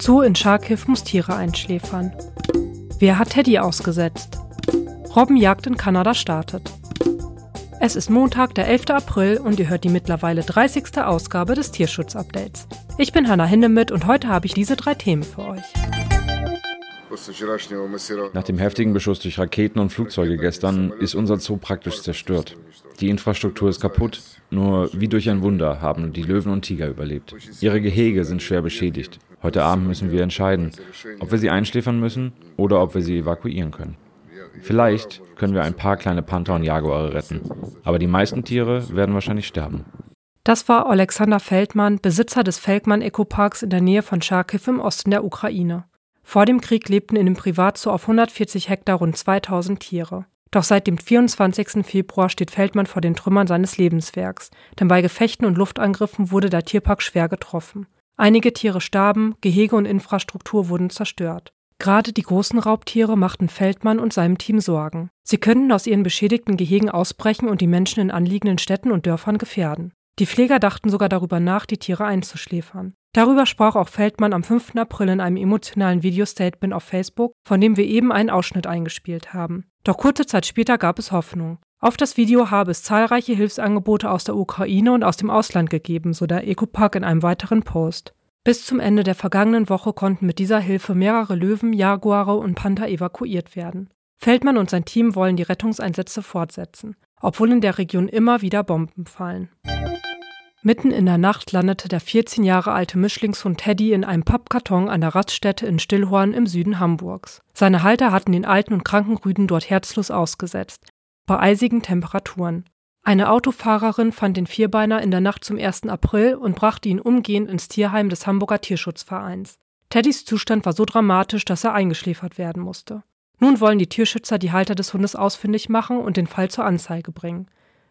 Zoo in Charkiw muss Tiere einschläfern. Wer hat Teddy ausgesetzt? Robbenjagd in Kanada startet. Es ist Montag, der 11. April und ihr hört die mittlerweile 30. Ausgabe des Tierschutz-Updates. Ich bin Hanna Hindemith und heute habe ich diese drei Themen für euch. Nach dem heftigen Beschuss durch Raketen und Flugzeuge gestern ist unser Zoo praktisch zerstört. Die Infrastruktur ist kaputt. Nur wie durch ein Wunder haben die Löwen und Tiger überlebt. Ihre Gehege sind schwer beschädigt. Heute Abend müssen wir entscheiden, ob wir sie einschläfern müssen oder ob wir sie evakuieren können. Vielleicht können wir ein paar kleine Panther und Jaguare retten, aber die meisten Tiere werden wahrscheinlich sterben. Das war Alexander Feldmann, Besitzer des Feldmann Ecoparks in der Nähe von Charkiw im Osten der Ukraine. Vor dem Krieg lebten in dem Privatzoo auf 140 Hektar rund 2000 Tiere. Doch seit dem 24. Februar steht Feldmann vor den Trümmern seines Lebenswerks, denn bei Gefechten und Luftangriffen wurde der Tierpark schwer getroffen. Einige Tiere starben, Gehege und Infrastruktur wurden zerstört. Gerade die großen Raubtiere machten Feldmann und seinem Team Sorgen. Sie könnten aus ihren beschädigten Gehegen ausbrechen und die Menschen in anliegenden Städten und Dörfern gefährden. Die Pfleger dachten sogar darüber nach, die Tiere einzuschläfern. Darüber sprach auch Feldmann am 5. April in einem emotionalen Videostatement auf Facebook, von dem wir eben einen Ausschnitt eingespielt haben. Doch kurze Zeit später gab es Hoffnung. Auf das Video habe es zahlreiche Hilfsangebote aus der Ukraine und aus dem Ausland gegeben, so der Ecopark in einem weiteren Post. Bis zum Ende der vergangenen Woche konnten mit dieser Hilfe mehrere Löwen, Jaguare und Panther evakuiert werden. Feldmann und sein Team wollen die Rettungseinsätze fortsetzen, obwohl in der Region immer wieder Bomben fallen. Mitten in der Nacht landete der 14 Jahre alte Mischlingshund Teddy in einem Pappkarton an der Raststätte in Stillhorn im Süden Hamburgs. Seine Halter hatten den alten und kranken Rüden dort herzlos ausgesetzt, bei eisigen Temperaturen. Eine Autofahrerin fand den Vierbeiner in der Nacht zum 1. April und brachte ihn umgehend ins Tierheim des Hamburger Tierschutzvereins. Teddys Zustand war so dramatisch, dass er eingeschläfert werden musste. Nun wollen die Tierschützer die Halter des Hundes ausfindig machen und den Fall zur Anzeige bringen.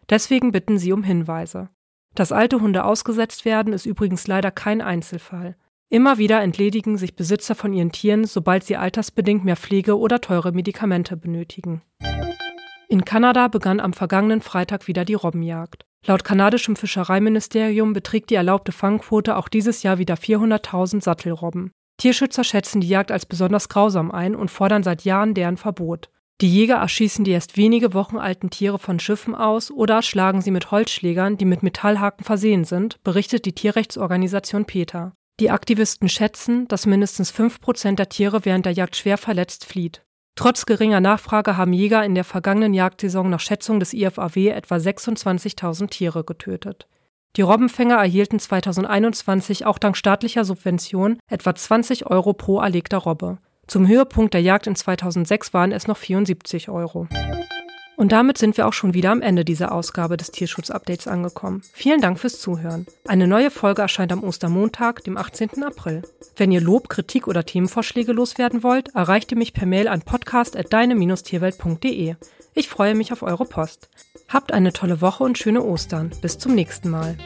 Deswegen bitten sie um Hinweise. Dass alte Hunde ausgesetzt werden, ist übrigens leider kein Einzelfall. Immer wieder entledigen sich Besitzer von ihren Tieren, sobald sie altersbedingt mehr Pflege oder teure Medikamente benötigen. In Kanada begann am vergangenen Freitag wieder die Robbenjagd. Laut kanadischem Fischereiministerium beträgt die erlaubte Fangquote auch dieses Jahr wieder 400.000 Sattelrobben. Tierschützer schätzen die Jagd als besonders grausam ein und fordern seit Jahren deren Verbot. Die Jäger erschießen die erst wenige Wochen alten Tiere von Schiffen aus oder schlagen sie mit Holzschlägern, die mit Metallhaken versehen sind, berichtet die Tierrechtsorganisation PETA. Die Aktivisten schätzen, dass mindestens 5% der Tiere während der Jagd schwer verletzt flieht. Trotz geringer Nachfrage haben Jäger in der vergangenen Jagdsaison nach Schätzung des IFAW etwa 26.000 Tiere getötet. Die Robbenfänger erhielten 2021 auch dank staatlicher Subvention etwa 20 Euro pro erlegter Robbe. Zum Höhepunkt der Jagd in 2006 waren es noch 74 Euro. Und damit sind wir auch schon wieder am Ende dieser Ausgabe des Tierschutz-Updates angekommen. Vielen Dank fürs Zuhören. Eine neue Folge erscheint am Ostermontag, dem 18. April. Wenn ihr Lob, Kritik oder Themenvorschläge loswerden wollt, erreicht ihr mich per Mail an podcast.deine-tierwelt.de. Ich freue mich auf eure Post. Habt eine tolle Woche und schöne Ostern. Bis zum nächsten Mal.